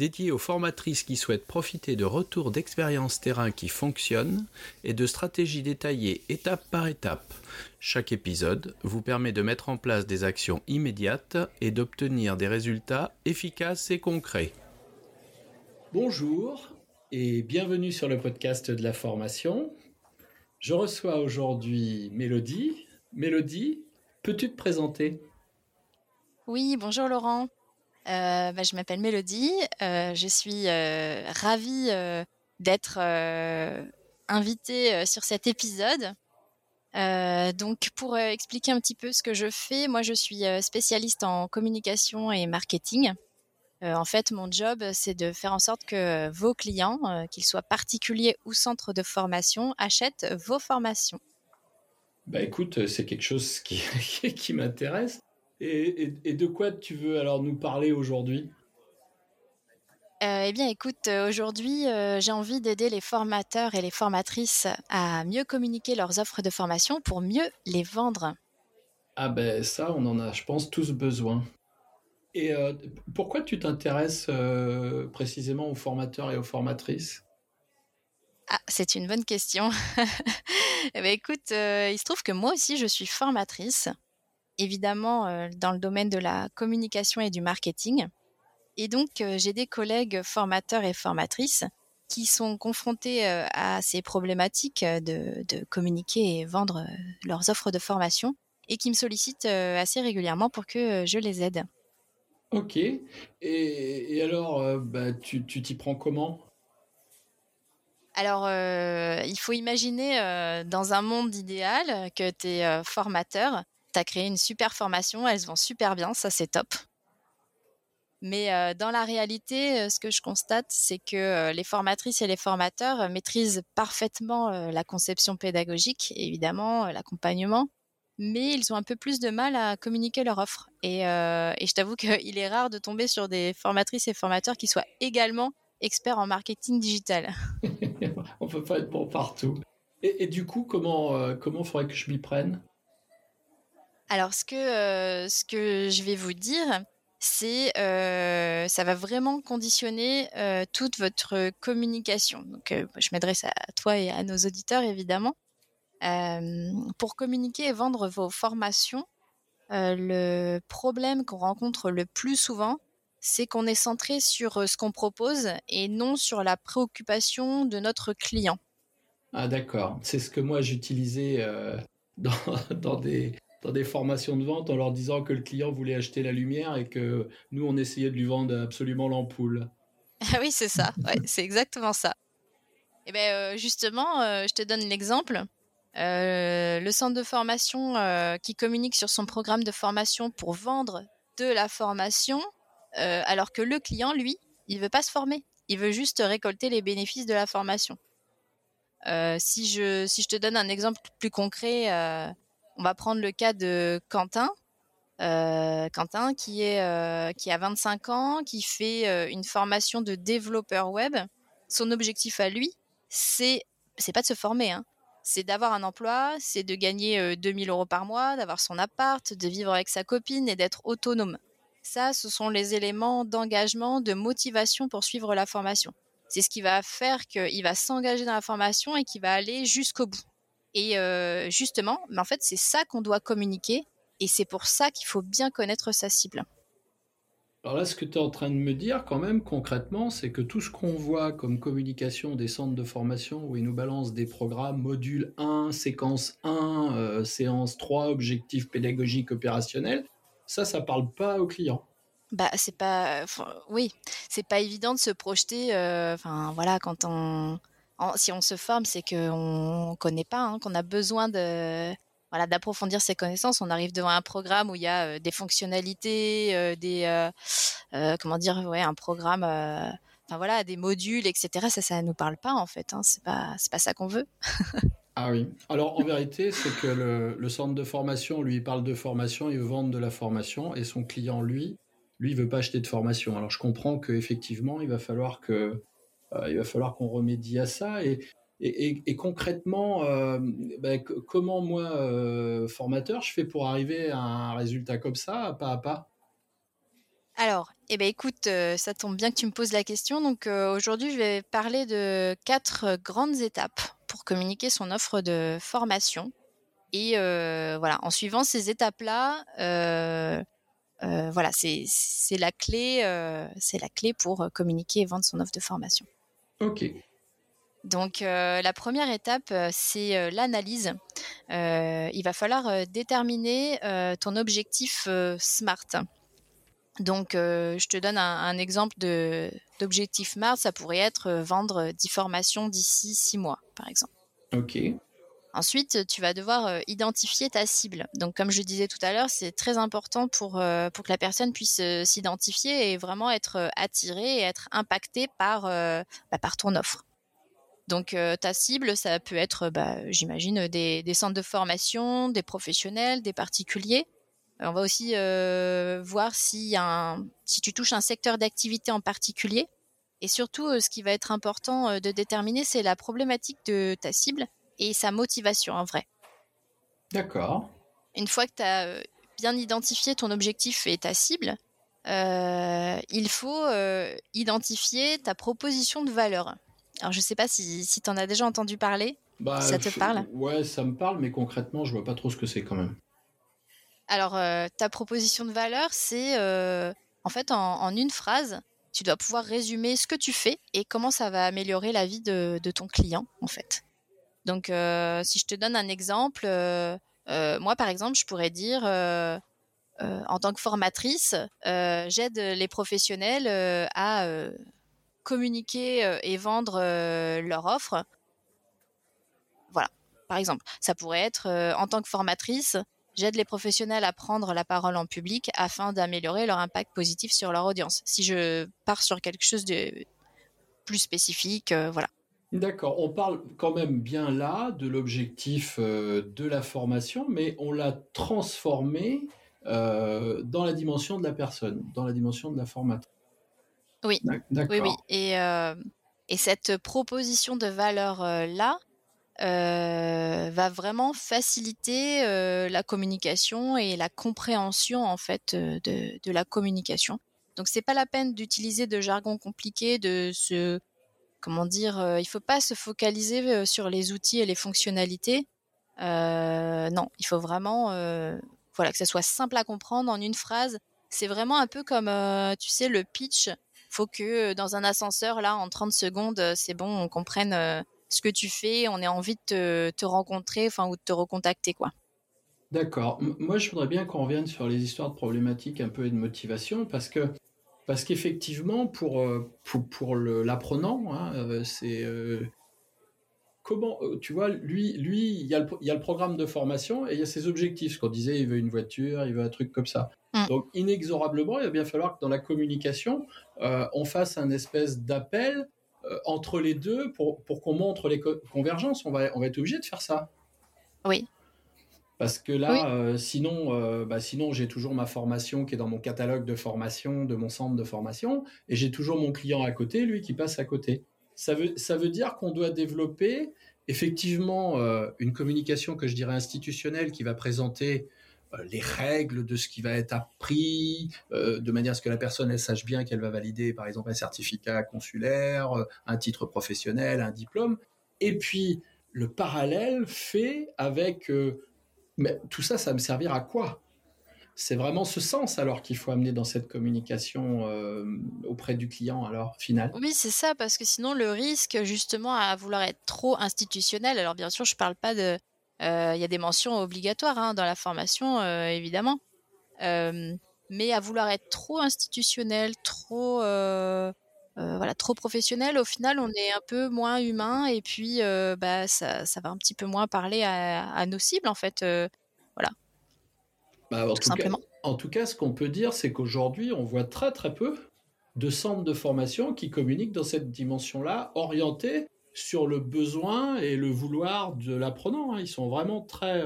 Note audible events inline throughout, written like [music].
dédié aux formatrices qui souhaitent profiter de retours d'expériences terrain qui fonctionnent et de stratégies détaillées étape par étape. Chaque épisode vous permet de mettre en place des actions immédiates et d'obtenir des résultats efficaces et concrets. Bonjour et bienvenue sur le podcast de la formation. Je reçois aujourd'hui Mélodie. Mélodie, peux-tu te présenter? Oui, bonjour Laurent. Euh, bah, je m'appelle Mélodie. Euh, je suis euh, ravie d'être invitée sur cet épisode. donc, pour expliquer un petit peu ce que je fais, moi, je suis spécialiste en communication et marketing. en fait, mon job, c'est de faire en sorte que vos clients, qu'ils soient particuliers ou centres de formation, achètent vos formations. Bah écoute, c'est quelque chose qui, [laughs] qui m'intéresse. Et, de quoi tu veux alors nous parler aujourd'hui? Euh, eh bien, écoute, euh, aujourd'hui, euh, j'ai envie d'aider les formateurs et les formatrices à mieux communiquer leurs offres de formation pour mieux les vendre. Ah ben ça, on en a, je pense, tous besoin. Et pourquoi tu t'intéresses précisément aux formateurs et aux formatrices? Ah, c'est une bonne question. [laughs] eh ben, écoute, il se trouve que moi aussi, je suis formatrice évidemment euh, dans le domaine de la communication et du marketing. Et donc, euh, j'ai des collègues formateurs et formatrices qui sont confrontés euh, à ces problématiques de, communiquer et vendre leurs offres de formation et qui me sollicitent assez régulièrement pour que je les aide. Ok. Et, alors, bah, tu t'y prends comment? Alors, il faut imaginer dans un monde idéal que tu es formateur tu as créé une super formation, elle se vend super bien, ça c'est top. Mais euh, dans la réalité, euh, ce que je constate, c'est que euh, les formatrices et les formateurs maîtrisent parfaitement la conception pédagogique, évidemment, l'accompagnement, mais ils ont un peu plus de mal à communiquer leur offre. Et, je t'avoue qu'il [laughs] est rare de tomber sur des formatrices et formateurs qui soient également experts en marketing digital. [laughs] On peut pas être bon partout. Et, du coup, comment comment faudrait que je m'y prenne? Alors, ce que, euh, ce que je vais vous dire, c'est euh, ça va vraiment conditionner euh, toute votre communication. Donc, je m'adresse à toi et à nos auditeurs, évidemment. pour communiquer et vendre vos formations, le problème qu'on rencontre le plus souvent, c'est qu'on est centré sur ce qu'on propose et non sur la préoccupation de notre client. Ah d'accord, c'est ce que moi j'utilisais [laughs] dans, des, dans des formations de vente en leur disant que le client voulait acheter la lumière et que nous, on essayait de lui vendre absolument l'ampoule. [laughs] Ah oui, c'est ça. c'est exactement ça. Et eh ben euh, justement, euh, je te donne l'exemple. Euh, le centre de formation qui communique sur son programme de formation pour vendre de la formation, alors que le client, lui, il veut pas se former. Il veut juste récolter les bénéfices de la formation. si je si je te donne un exemple plus concret, on va prendre le cas de Quentin. Euh, Quentin qui euh, a 25 ans, qui fait euh, une formation de développeur web. Son objectif à lui, c'est c'est pas de se former, hein. c'est d'avoir un emploi, c'est de gagner 2000 euros par mois, d'avoir son appart, de vivre avec sa copine et d'être autonome. Ça, ce sont les éléments d'engagement, de motivation pour suivre la formation. C'est ce qui va faire qu'il va s'engager dans la formation et qu'il va aller jusqu'au bout. Et euh, justement, mais en fait, c'est ça qu'on doit communiquer et c'est pour ça qu'il faut bien connaître sa cible. Alors là, ce que tu es en train de me dire quand même concrètement, c'est que tout ce qu'on voit comme communication des centres de formation où ils nous balancent des programmes, module 1, séquence 1, euh, séance 3, objectif pédagogique opérationnel, ça, ça parle pas aux clients. Bah, c'est pas, oui, c'est pas évident de se projeter. Euh, enfin, voilà, quand on, si on se forme, c'est qu'on ne connaît pas, hein, qu'on a besoin de voilà d'approfondir ses connaissances. On arrive devant un programme où il y a euh, des fonctionnalités, euh, des euh, comment dire, ouais, un programme, enfin voilà, des modules, etc. Ça, ça nous parle pas en fait. Hein. C'est pas c'est pas ça qu'on veut. Ah oui. Alors en vérité, c'est que le, centre de formation, lui, parle de formation, il vendre de la formation, et son client, lui, lui, veut pas acheter de formation. Alors je comprends qu'effectivement, il va falloir que, il va falloir qu'on remédie à ça. Et, et, concrètement, euh, ben, comment moi, euh, formateur, je fais pour arriver à un résultat comme ça, pas à pas? Alors, eh ben, écoute, ça tombe bien que tu me poses la question. Donc aujourd'hui, je vais parler de quatre grandes étapes pour communiquer son offre de formation. Et voilà, en suivant ces étapes-là, voilà, c'est la clé, c'est la clé pour communiquer et vendre son offre de formation. Ok. Donc la première étape, c'est l'analyse. il va falloir déterminer ton objectif SMART. Donc, je te donne un, exemple d'objectif SMART. Ça pourrait être vendre 10 formations d'ici 6 mois, par exemple. OK. Ensuite, tu vas devoir identifier ta cible. Donc, comme je disais tout à l'heure, c'est très important pour, pour que la personne puisse s'identifier et vraiment être attirée et être impactée par, bah, par ton offre. Donc, ta cible, ça peut être, bah, j'imagine, des, centres de formation, des professionnels, des particuliers. On va aussi voir si, un, si tu touches un secteur d'activité en particulier. Et surtout, ce qui va être important de déterminer, c'est la problématique de ta cible et sa motivation en vrai. D'accord. Une fois que tu as bien identifié ton objectif et ta cible, il faut identifier ta proposition de valeur. Alors, je ne sais pas si, si tu en as déjà entendu parler. Bah, ça te parle Ouais, ça me parle, mais concrètement, je vois pas trop ce que c'est quand même. Alors, euh, ta proposition de valeur, c'est euh, en fait en, une phrase, tu dois pouvoir résumer ce que tu fais et comment ça va améliorer la vie de, ton client, en fait. Donc, euh, si je te donne un exemple, moi, par exemple, je pourrais dire, en tant que formatrice, j'aide les professionnels à communiquer et vendre leur offre. Voilà, par exemple. Ça pourrait être, en tant que formatrice, J'aide les professionnels à prendre la parole en public afin d'améliorer leur impact positif sur leur audience. Si je pars sur quelque chose de plus spécifique, euh, voilà. D'accord, on parle quand même bien là de l'objectif euh, de la formation, mais on l'a transformé euh, dans la dimension de la personne, dans la dimension de la formatrice. Oui, oui, oui. Et, et cette proposition de valeur-là, euh, va vraiment faciliter euh, la communication et la compréhension en fait euh, de, de la communication. Donc c'est pas la peine d'utiliser de jargon compliqué, de se comment dire, il faut pas se focaliser sur les outils et les fonctionnalités. non, il faut vraiment voilà que ça soit simple à comprendre en une phrase. C'est vraiment un peu comme tu sais le pitch. Faut que dans un ascenseur là en 30 secondes, c'est bon, on comprenne ce que tu fais, on ait envie de te, rencontrer, enfin ou de te recontacter quoi. D'accord. Moi, je voudrais bien qu'on revienne sur les histoires de problématiques un peu et de motivation parce que parce qu'effectivement pour euh, pour, pour l'apprenant, hein, euh, c'est euh, comment tu vois lui lui il y, a le, il y a le programme de formation et il y a ses objectifs. Ce qu'on disait, il veut une voiture, il veut un truc comme ça. Mmh. Donc inexorablement, il va bien falloir que dans la communication, on fasse un espèce d'appel euh, entre les deux pour, pour qu'on montre les convergences. On va, on va être obligé de faire ça. Oui. Parce que là, euh, sinon, euh, bah, sinon j'ai toujours ma formation qui est dans mon catalogue de formation, de mon centre de formation, et j'ai toujours mon client à côté, lui qui passe à côté. Ça veut, ça veut dire qu'on doit développer effectivement une communication que je dirais institutionnelle qui va présenter euh, les règles de ce qui va être appris, euh, de manière à ce que la personne elle sache bien qu'elle va valider par exemple un certificat consulaire, euh, un titre professionnel, un diplôme. Et puis le parallèle fait avec mais tout ça, ça va me servir à quoi? C'est vraiment ce sens alors qu'il faut amener dans cette communication auprès du client alors final? Oui, c'est ça parce que sinon le risque justement à vouloir être trop institutionnel. Alors bien sûr, je parle pas de euh, il y a des mentions obligatoires hein, dans la formation, euh, évidemment. Euh, mais à vouloir être trop institutionnel, trop voilà, trop professionnel, au final, on est un peu moins humain et puis bah, ça, ça, va un petit peu moins parler à, nos cibles, en fait. voilà. Bah, en, tout simplement. Cas, en tout cas, ce qu'on peut dire, c'est qu'aujourd'hui, on voit très très peu de centres de formation qui communiquent dans cette dimension-là, orientés sur le besoin et le vouloir de l'apprenant. Hein. Ils sont vraiment très,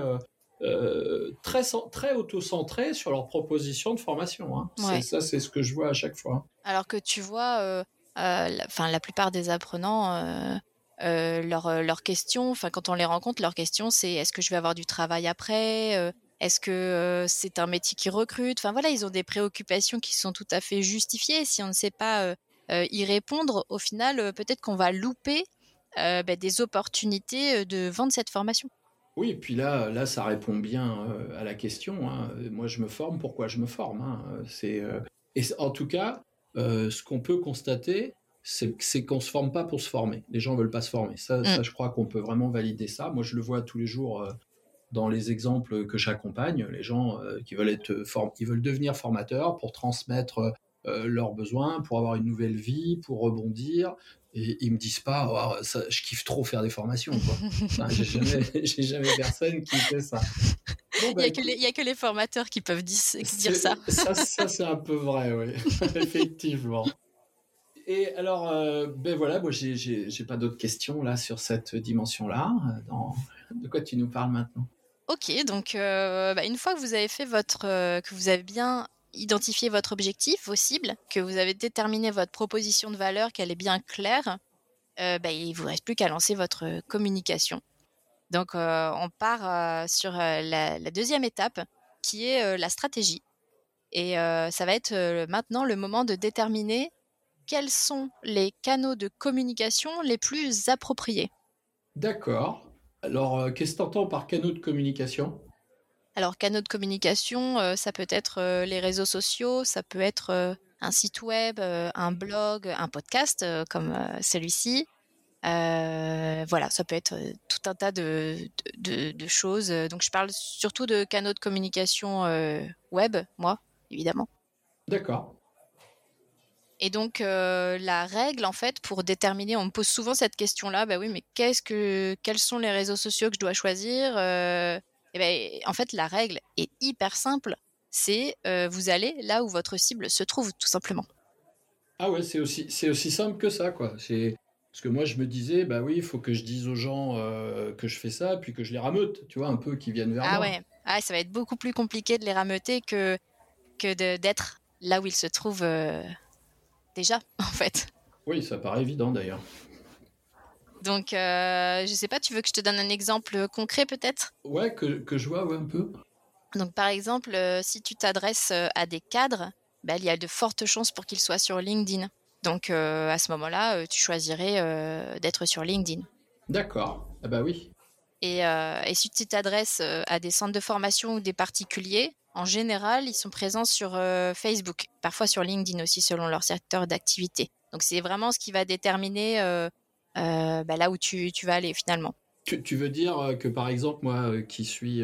euh, très, très auto-centrés sur leur proposition de formation. Hein. Ça, c'est ce que je vois à chaque fois. Alors que tu vois, la, la plupart des apprenants, leurs leur questions, enfin quand on les rencontre, leur question c'est est-ce que je vais avoir du travail après est-ce que c'est un métier qui recrute Enfin voilà, ils ont des préoccupations qui sont tout à fait justifiées. Si on ne sait pas y répondre, au final, peut-être qu'on va louper bah, des opportunités de vendre cette formation. Oui, et puis là, là, ça répond bien à la question. Hein. Moi, je me forme. Pourquoi je me forme hein? C'est et en tout cas, ce qu'on peut constater, c'est qu'on se forme pas pour se former. Les gens veulent pas se former. Ça, ça je crois qu'on peut vraiment valider ça. Moi, je le vois tous les jours dans les exemples que j'accompagne, les gens euh, qui veulent être qui veulent devenir formateurs pour transmettre euh, leurs besoins, pour avoir une nouvelle vie, pour rebondir. Et ils me disent pas, oh, ça, je kiffe trop faire des formations. [laughs] j'ai jamais, [laughs] jamais personne qui fait ça. il n'y a, que les formateurs qui peuvent dire, ça. [laughs] Ça, ça c'est un peu vrai, oui. Effectivement. Et alors, euh, ben voilà, moi, j'ai pas d'autres questions là sur cette dimension-là. De quoi tu nous parles maintenant? Ok, donc euh, bah, une fois que vous avez fait votre, euh, que vous avez bien identifié votre objectif, vos cibles, que vous avez déterminé votre proposition de valeur, qu'elle est bien claire, euh, bah, il vous reste plus qu'à lancer votre communication. Donc on part sur la, deuxième étape, qui est la stratégie. Et ça va être maintenant le moment de déterminer quels sont les canaux de communication les plus appropriés. D'accord. Alors, euh, qu'est-ce que tu entends par canaux de communication? Alors, canaux de communication, euh, ça peut être euh, les réseaux sociaux, ça peut être un site web, un blog, un podcast comme celui-ci. voilà, ça peut être tout un tas de, de, choses. Donc, je parle surtout de canaux de communication web, moi, évidemment. D'accord. Et donc euh, la règle en fait pour déterminer, on me pose souvent cette question-là, bah oui, mais qu'est-ce que, quels sont les réseaux sociaux que je dois choisir euh, et ben, en fait la règle est hyper simple, c'est euh, vous allez là où votre cible se trouve tout simplement. Ah ouais, c'est aussi c'est aussi simple que ça quoi. C'est parce que moi je me disais bah oui, il faut que je dise aux gens que je fais ça, puis que je les rameute, tu vois, un peu, qui viennent vers ah moi. Ouais. Ah ça va être beaucoup plus compliqué de les rameuter que que d'être là où ils se trouvent déjà, [laughs] en fait. Oui, ça paraît évident d'ailleurs. Donc, euh, je sais pas, tu veux que je te donne un exemple concret peut-être? Ouais, que, que, je vois un peu. Donc, par exemple, euh, si tu t'adresses euh, à des cadres, bah, il y a de fortes chances pour qu'ils soient sur LinkedIn. Donc, euh, à ce moment-là, tu choisirais d'être sur LinkedIn. D'accord. Ah bah oui. Et, et si tu t'adresses à des centres de formation ou des particuliers, en général, ils sont présents sur Facebook, parfois sur LinkedIn aussi, selon leur secteur d'activité. Donc c'est vraiment ce qui va déterminer bah, là où tu, vas aller finalement. Tu, veux dire que par exemple, moi qui suis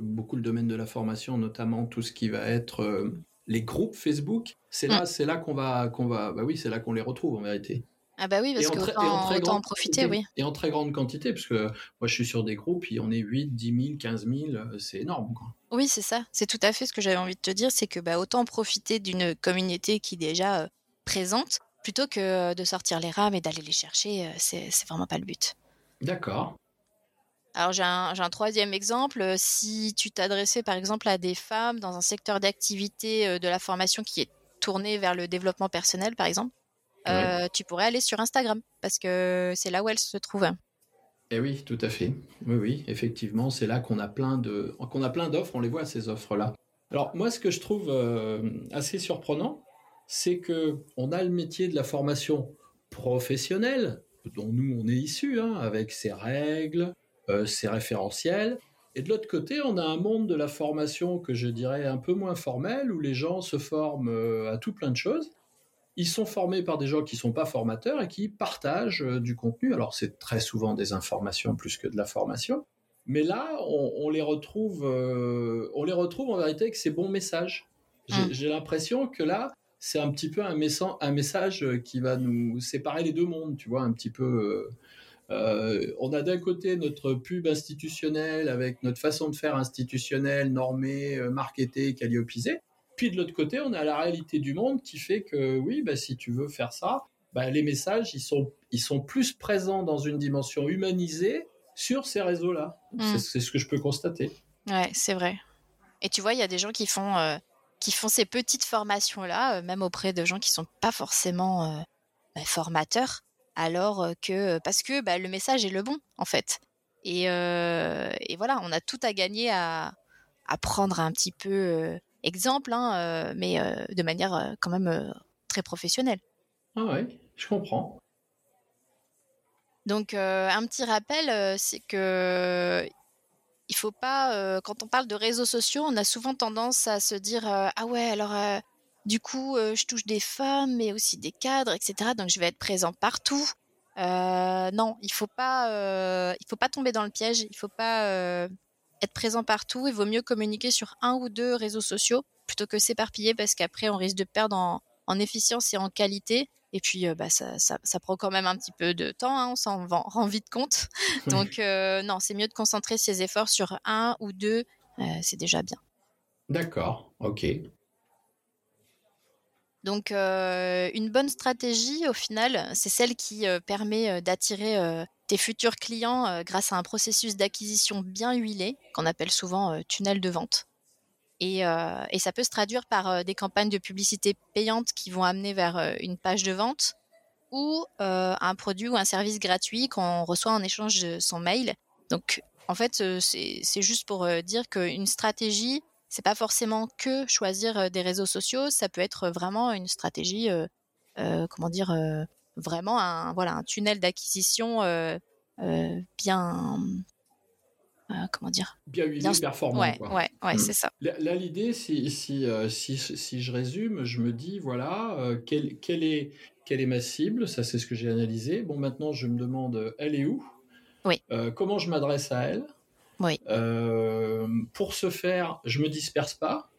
beaucoup le domaine de la formation, notamment tout ce qui va être les groupes Facebook, c'est là, mm. c'est là qu'on va, qu'on va, bah oui, c'est là qu'on les retrouve en vérité. Ah bah oui, parce qu'autant en, en profiter, oui. Et en très grande quantité, parce que moi je suis sur des groupes, et on est 8, 10 000, 15 000, c'est énorme. Quoi. Oui, c'est ça. C'est tout à fait ce que j'avais envie de te dire, c'est que bah, autant profiter d'une communauté qui est déjà euh, présente, plutôt que euh, de sortir les rames et d'aller les chercher, euh, c'est vraiment pas le but. D'accord. Alors j'ai un, un, troisième exemple. Si tu t'adressais par exemple à des femmes dans un secteur d'activité de la formation qui est tourné vers le développement personnel, par exemple, euh, tu pourrais aller sur Instagram parce que c'est là où elle se trouve. Eh oui, tout à fait. Oui, oui, effectivement, c'est là qu'on a plein de, qu'on a plein d'offres. On les voit ces offres-là. Alors moi, ce que je trouve euh, assez surprenant, c'est que on a le métier de la formation professionnelle dont nous on est issus, hein, avec ses règles, euh, ses référentiels. Et de l'autre côté, on a un monde de la formation que je dirais un peu moins formel, où les gens se forment à tout plein de choses ils sont formés par des gens qui sont pas formateurs et qui partagent euh, du contenu. Alors c'est très souvent des informations plus que de la formation, mais là on, les retrouve, euh, on les retrouve en vérité avec ces bons messages. J'ai mmh. l'impression que là c'est un petit peu un, un, message qui va nous séparer les deux mondes, tu vois, un petit peu. Euh, on a d'un côté notre pub institutionnelle avec notre façon de faire institutionnelle, normée, marketée, calliopisée. Puis de l'autre côté, on a la réalité du monde qui fait que oui, bah, si tu veux faire ça, bah, les messages, ils sont, ils sont plus présents dans une dimension humanisée sur ces réseaux-là. Mm. C'est ce que je peux constater. Ouais, c'est vrai. Et tu vois, il y a des gens qui font, euh, qui font ces petites formations-là, euh, même auprès de gens qui sont pas forcément euh, bah, formateurs, alors euh, que parce que bah, le message est le bon en fait. Et, et voilà, on a tout à gagner à, à prendre un petit peu exemple, hein, mais de manière quand même très professionnelle. Ah ouais, je comprends. Donc euh, un petit rappel, euh, c'est que il faut pas, euh, quand on parle de réseaux sociaux, on a souvent tendance à se dire euh, ah ouais alors euh, du coup je touche des femmes mais aussi des cadres etc. Donc je vais être présent partout. Non, il faut pas, il faut pas tomber dans le piège. Il faut pas être présent partout. Il vaut mieux communiquer sur un ou deux réseaux sociaux plutôt que s'éparpiller parce qu'après on risque de perdre en efficience et en qualité. Et puis, euh, bah, ça, ça, ça prend quand même un petit peu de temps, hein, on s'en rend vite compte. [laughs] Donc, euh, non, c'est mieux de concentrer ses efforts sur un ou deux, euh, c'est déjà bien. D'accord, ok. Donc, une bonne stratégie, au final, c'est celle qui permet d'attirer tes futurs clients grâce à un processus d'acquisition bien huilé, qu'on appelle souvent tunnel de vente. Et, euh, et ça peut se traduire par euh, des campagnes de publicité payantes qui vont amener vers euh, une page de vente ou un produit ou un service gratuit qu'on reçoit en échange de son mail. Donc, en fait, c'est juste pour dire qu'une stratégie, c'est pas forcément que choisir des réseaux sociaux, ça peut être vraiment une stratégie, comment dire, vraiment un, voilà, un tunnel d'acquisition bien, comment dire, Bien huilé, Bien- performant. ouais, quoi. ouais, ouais, Mm. c'est ça. Là, l'idée, si, si, euh, si, si je résume, je me dis, voilà, euh, quelle, quelle est, quelle est ma cible Ça, c'est ce que j'ai analysé. Bon, maintenant, je me demande, euh, elle est où? Oui. Euh, comment je m'adresse à elle? Oui. Euh, pour ce faire, je me disperse pas.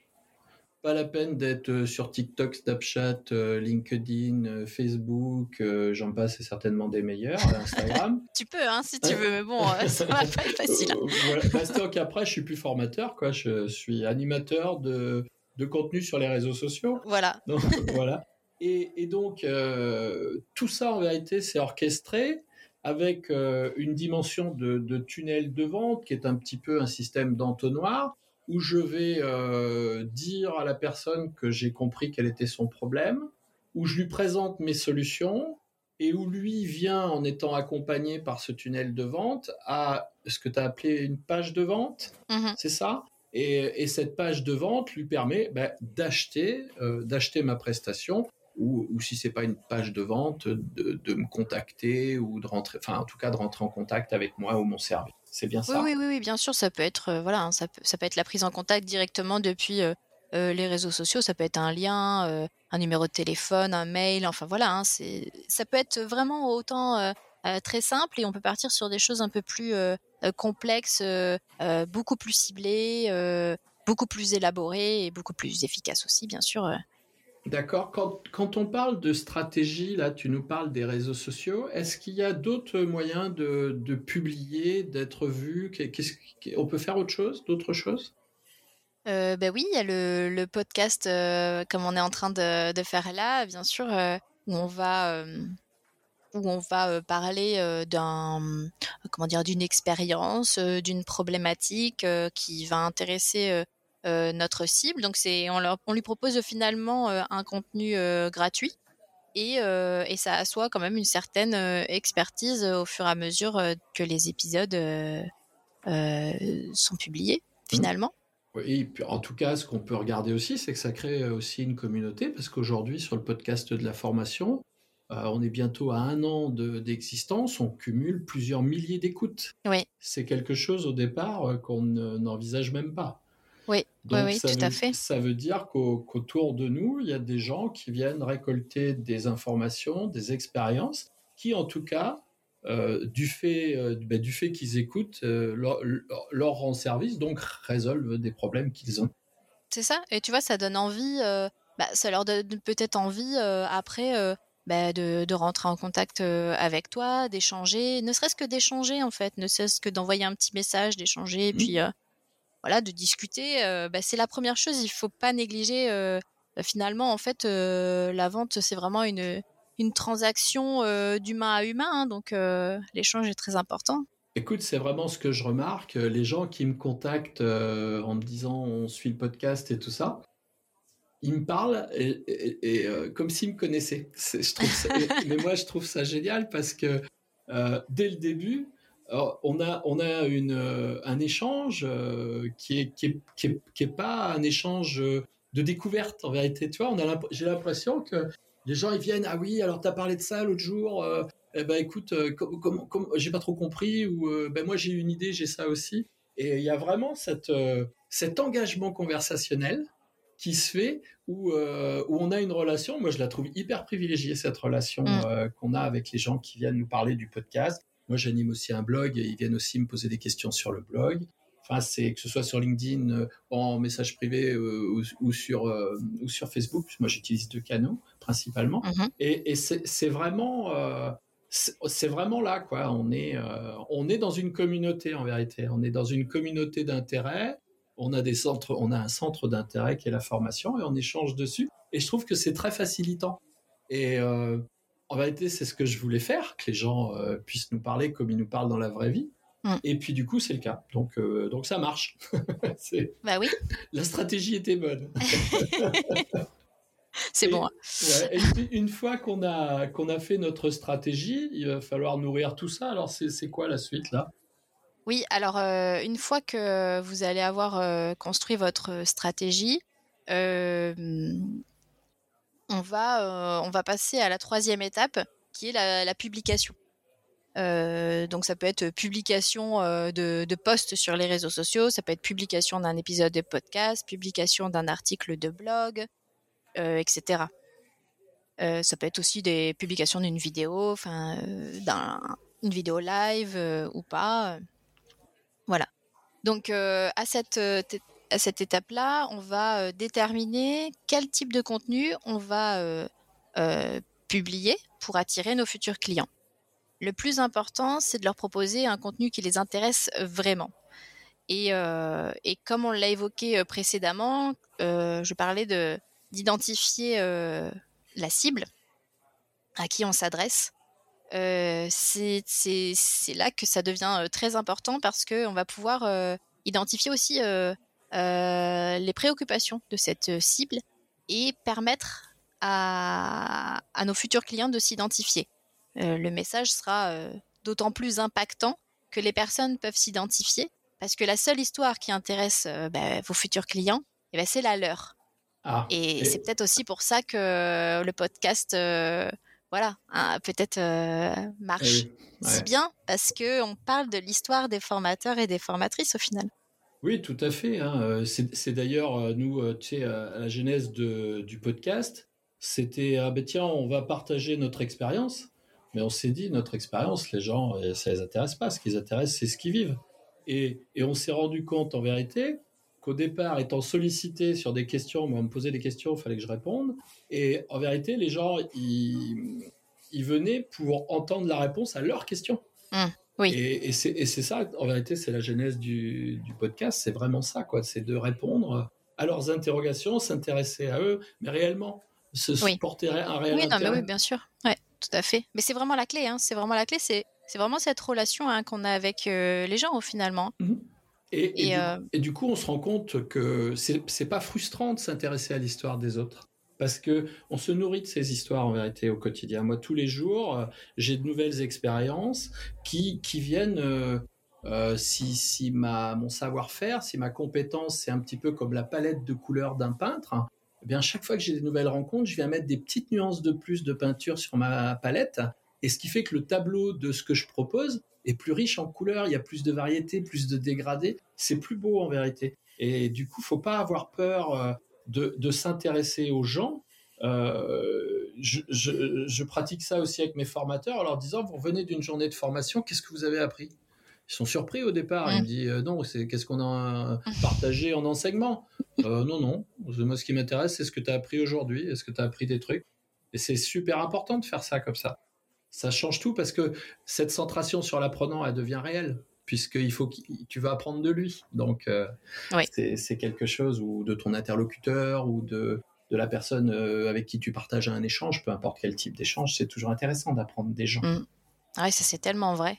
Pas la peine d'être euh, sur TikTok, Snapchat, euh, LinkedIn, euh, Facebook, j'en passe, c'est certainement des meilleurs, [laughs] Instagram. Tu peux, hein, si tu veux, mais bon, ça va pas être facile. hein. Voilà. Bah, qu'après, je suis plus formateur, quoi. Je suis animateur de, de contenu sur les réseaux sociaux. Voilà. [laughs] Donc, voilà. Et, et donc, euh, tout ça, en vérité, c'est orchestré avec euh, une dimension de, de tunnel de vente qui est un petit peu un système d'entonnoir où je vais euh, dire à la personne que j'ai compris quel était son problème, où je lui présente mes solutions et où lui vient en étant accompagné par ce tunnel de vente à ce que tu as appelé une page de vente Mhm. c'est ça? Et, et cette page de vente lui permet bah, d'acheter euh, d'acheter ma prestation ou, ou si c'est pas une page de vente de, de me contacter ou de rentrer enfin en tout cas de rentrer en contact avec moi ou mon service c'est bien Oui, ça oui, oui, oui, bien sûr, ça peut être, euh, voilà, hein, ça peut, ça peut être la prise en contact directement depuis euh, euh, les réseaux sociaux, ça peut être un lien, un numéro de téléphone, un mail, enfin voilà, hein, c'est, ça peut être vraiment autant très simple et on peut partir sur des choses un peu plus complexes, beaucoup plus ciblées, beaucoup plus élaborées et beaucoup plus efficaces aussi, bien sûr. D'accord. Quand, on parle de stratégie, là, tu nous parles des réseaux sociaux. Est-ce qu'il y a d'autres moyens de, publier, d'être vu? On peut faire autre chose, d'autres choses? Euh, ben oui, il y a le, podcast euh, comme on est en train de, faire là, bien sûr, euh, où on va où on va parler d'un comment dire d'une expérience, d'une problématique qui va intéresser notre cible. Donc c'est on, leur, on lui propose euh, finalement euh, un contenu euh, gratuit et, euh, et ça assoit quand même une certaine euh, expertise euh, au fur et à mesure euh, que les épisodes euh, euh, sont publiés finalement. Oui, en tout cas, ce qu'on peut regarder aussi, c'est que ça crée aussi une communauté, parce qu'aujourd'hui, sur le podcast de la formation, euh, on est bientôt à un an de- d'existence, on cumule plusieurs milliers d'écoutes. Oui. C'est quelque chose au départ euh, qu'on ne- n'envisage même pas. Oui, Donc, oui, ça tout veut, à fait. Ça veut dire qu'au- qu'autour de nous, il y a des gens qui viennent récolter des informations, des expériences, qui en tout cas, euh, du fait, euh, ben, du fait qu'ils écoutent, euh, leur, leur- rend service, donc résolvent des problèmes qu'ils ont. C'est ça. Et tu vois, ça donne envie, bah, ça leur donne peut-être envie après bah, de, de rentrer en contact avec toi, d'échanger, ne serait-ce que d'échanger en fait, ne serait-ce que d'envoyer un petit message, d'échanger, et puis euh, voilà, de discuter. euh, bah, c'est la première chose. Il faut pas négliger. euh, finalement, en fait, la vente, c'est vraiment une une transaction d'humain à humain, hein, donc l'échange est très important. Écoute, c'est vraiment ce que je remarque. Les gens qui me contactent en me disant on suit le podcast et tout ça, ils me parlent et, comme s'ils me connaissaient. Je trouve [laughs] mais moi, je trouve ça génial parce que dès le début, on a, on a une, un échange qui est, qui, est, qui, est, pas un échange de découverte en vérité. Tu vois, j'ai l'impression que les gens ils viennent ah oui alors tu as parlé de ça l'autre jour euh, eh ben écoute euh, comment j'ai pas trop compris ou euh, ben moi j'ai une idée j'ai ça aussi et il y a vraiment cette cet engagement conversationnel qui se fait où, où on a une relation moi je la trouve hyper privilégiée cette relation mm. qu'on a avec les gens qui viennent nous parler du podcast moi j'anime aussi un blog et ils viennent aussi me poser des questions sur le blog c'est que ce soit sur LinkedIn, euh, en message privé euh, ou, sur, euh, ou sur Facebook. Moi, j'utilise deux canaux principalement. Mhm. Et, c'est vraiment, c'est vraiment là, quoi. On est, on est dans une communauté en vérité. On est dans une communauté d'intérêt. On a des centres, on a un centre d'intérêt qui est la formation et on échange dessus. Et je trouve que c'est très facilitant. Et en vérité, c'est ce que je voulais faire, que les gens puissent nous parler comme ils nous parlent dans la vraie vie. Mm. Et puis du coup, c'est le cas. Donc, euh, donc ça marche. [laughs] bah oui. La stratégie était bonne. [laughs] c'est bon. une fois qu'on a, qu'on a fait notre stratégie, il va falloir nourrir tout ça. Alors, c'est quoi la suite là? Oui, alors euh, une fois que vous allez avoir euh, construit votre stratégie, on, va, on va passer à la troisième étape qui est la publication. Euh, donc ça peut être publication euh, de, de posts sur les réseaux sociaux, ça peut être publication d'un épisode de podcast, publication d'un article de blog, euh, etc. ça peut être aussi des publications d'une vidéo, enfin d'une vidéo live ou pas. Voilà. Donc à cette à cette étape-là, on va déterminer quel type de contenu on va publier pour attirer nos futurs clients. Le plus important, c'est de leur proposer un contenu qui les intéresse vraiment. Et, euh, comme on l'a évoqué euh, précédemment, euh, je parlais de d'identifier la cible à qui on s'adresse. c'est là que ça devient très important parce qu'on va pouvoir identifier aussi les préoccupations de cette cible et permettre à nos futurs clients de s'identifier. Euh, le message sera euh, d'autant plus impactant que les personnes peuvent s'identifier parce que la seule histoire qui intéresse euh, bah, vos futurs clients, eh ben, c'est la leur. Ah, et, c'est peut-être aussi pour ça que le podcast, voilà, hein, peut-être marche eh si bien parce que on parle de l'histoire des formateurs et des formatrices au final. Oui, tout à fait. Hein. C'est d'ailleurs nous, tu sais, à la genèse du podcast, c'était ah ben tiens, on va partager notre expérience. Mais on s'est dit, notre expérience, les gens, euh, ça les intéresse pas. Ce qui les intéresse, c'est ce qu'ils vivent. Et, on s'est rendu compte, en vérité, qu'au départ, étant sollicité sur des questions, on me posait des questions, il fallait que je réponde. Et en vérité, les gens, ils, venaient pour entendre la réponse à leurs questions. Mmh, oui. Et, et c'est ça, en vérité, c'est la genèse du, du podcast. C'est vraiment ça, quoi. C'est de répondre à leurs interrogations, s'intéresser à eux, mais réellement, se porter un réel oui, non, mais oui, bien sûr. Ouais tout à fait. Mais c'est vraiment la clé. Hein. C'est vraiment la clé. C'est vraiment cette relation hein, qu'on a avec euh, les gens finalement. Mmh et, euh, et, du, coup, on se rend compte que c'est pas frustrant de s'intéresser à l'histoire des autres. Parce que on se nourrit de ces histoires en vérité au quotidien. Moi, tous les jours, euh, j'ai de nouvelles expériences qui, qui viennent si, si ma, mon savoir-faire, si ma compétence, c'est un petit peu comme la palette de couleurs d'un peintre, eh bien, chaque fois que j'ai des nouvelles rencontres, je viens mettre des petites nuances de plus de peinture sur ma palette. Et ce qui fait que le tableau de ce que je propose est plus riche en couleurs, il y a plus de variété, plus de dégradés. C'est plus beau en vérité. Et du coup, faut pas avoir peur de, s'intéresser aux gens. Euh, je, je, pratique ça aussi avec mes formateurs en leur disant, vous revenez d'une journée de formation, qu'est-ce que vous avez appris? Ils sont surpris au départ. Ils me disent euh, non, c'est qu'est-ce qu'on a partagé en enseignement? Euh, Non, non. Moi, ce qui m'intéresse, c'est ce que tu as appris aujourd'hui. Est-ce que tu as appris des trucs Et c'est super important de faire ça comme ça. Ça change tout parce que cette centration sur l'apprenant, elle devient réelle puisqu'il faut que tu vas apprendre de lui. Donc, euh, c'est quelque chose ou de ton interlocuteur ou de de la personne avec qui tu partages un échange, peu importe quel type d'échange, c'est toujours intéressant d'apprendre des gens. Mmh. Ah ouais, ça c'est tellement vrai.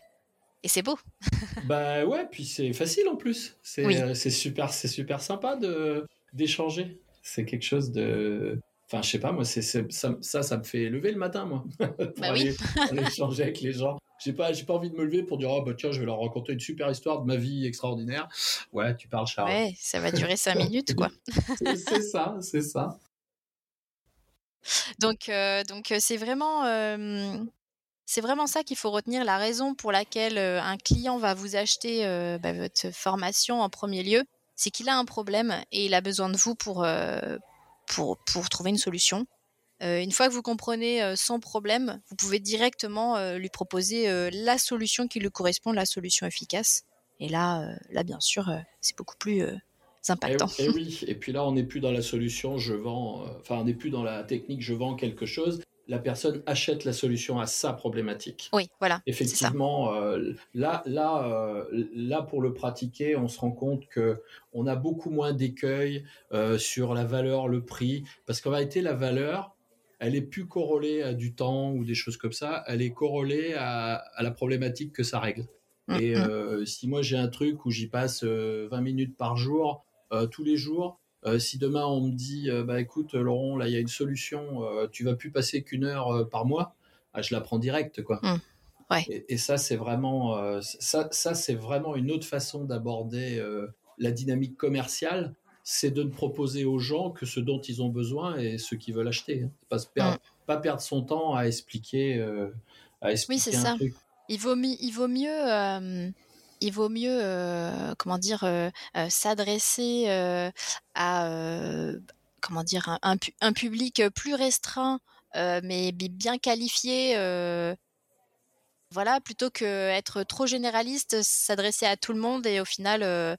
Et c'est beau. [laughs] bah ouais, puis c'est facile en plus. C'est super, c'est super sympa de d'échanger. C'est quelque chose de Enfin, je sais pas, moi, c'est, ça, ça, ça, me fait lever le matin, moi, [laughs] pour bah aller, échanger avec les gens. J'ai pas, j'ai pas envie de me lever pour dire, oh, bah, tiens, je vais leur raconter une super histoire de ma vie extraordinaire. Ouais, tu parles, Charles. Ouais, ça va durer cinq minutes, quoi. c'est ça, c'est ça. Donc, euh, donc euh, c'est vraiment, euh, c'est vraiment ça qu'il faut retenir. La raison pour laquelle un client va vous acheter bah, votre formation en premier lieu, c'est qu'il a un problème et il a besoin de vous pour pour, pour trouver une solution. Euh, une fois que vous comprenez euh, son problème, vous pouvez directement euh, lui proposer la solution qui lui correspond, la solution efficace. Et là, là bien sûr, c'est beaucoup plus impactant. Et, oui, [laughs] et puis là, on n'est plus dans la solution, je vends, enfin, on n'est plus dans la technique, je vends quelque chose la personne achète la solution à sa problématique. Oui, voilà. Effectivement, euh, là, là, euh, là, pour le pratiquer, on se rend compte que on a beaucoup moins d'écueils euh, sur la valeur, le prix, parce qu'en réalité, la valeur, elle est plus corrélée à du temps ou des choses comme ça. Elle est corrélée à, la problématique que ça règle. Mm, Et mm. si moi j'ai un truc où j'y passe 20 minutes par jour, tous les jours, euh, si demain on me dit, euh, bah écoute Laurent, là il y a une solution, euh, tu vas plus passer qu'une heure par mois, ah, je la prends direct quoi. Mmh. Et, ça c'est vraiment, ça, ça c'est vraiment une autre façon d'aborder la dynamique commerciale, c'est de ne proposer aux gens que ce dont ils ont besoin et ce qu'ils veulent acheter. Hein. Pas, perdre, mmh. pas perdre son temps à expliquer, à expliquer oui, c'est ça. Il vaut, il vaut mieux il vaut mieux, euh, comment dire, euh, euh, s'adresser à, comment dire, un, public plus restreint, mais bien qualifié. voilà, plutôt que être trop généraliste, s'adresser à tout le monde et au final,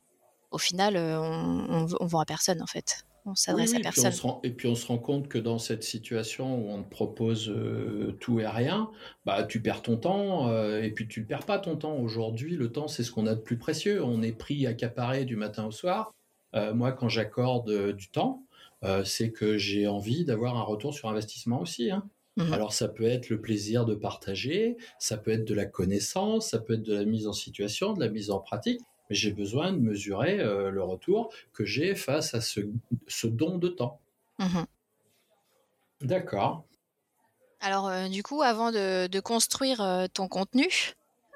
au final, on, on, vend à personne en fait on s'adresse à personne. et puis on se rend compte que dans cette situation où on te propose euh, tout et rien, bah tu perds ton temps euh, et puis tu ne perds pas ton temps. Aujourd'hui, le temps c'est ce qu'on a de plus précieux. On est pris accaparé du matin au soir. Euh, moi, quand j'accorde du temps, c'est que j'ai envie d'avoir un retour sur investissement aussi. Hein. Mmh Alors ça peut être le plaisir de partager, ça peut être de la connaissance, ça peut être de la mise en situation, de la mise en pratique mais j'ai besoin de mesurer euh, le retour que j'ai face à ce, don de temps. Mmh D'accord. Alors, euh, du coup, avant de, construire euh, ton contenu,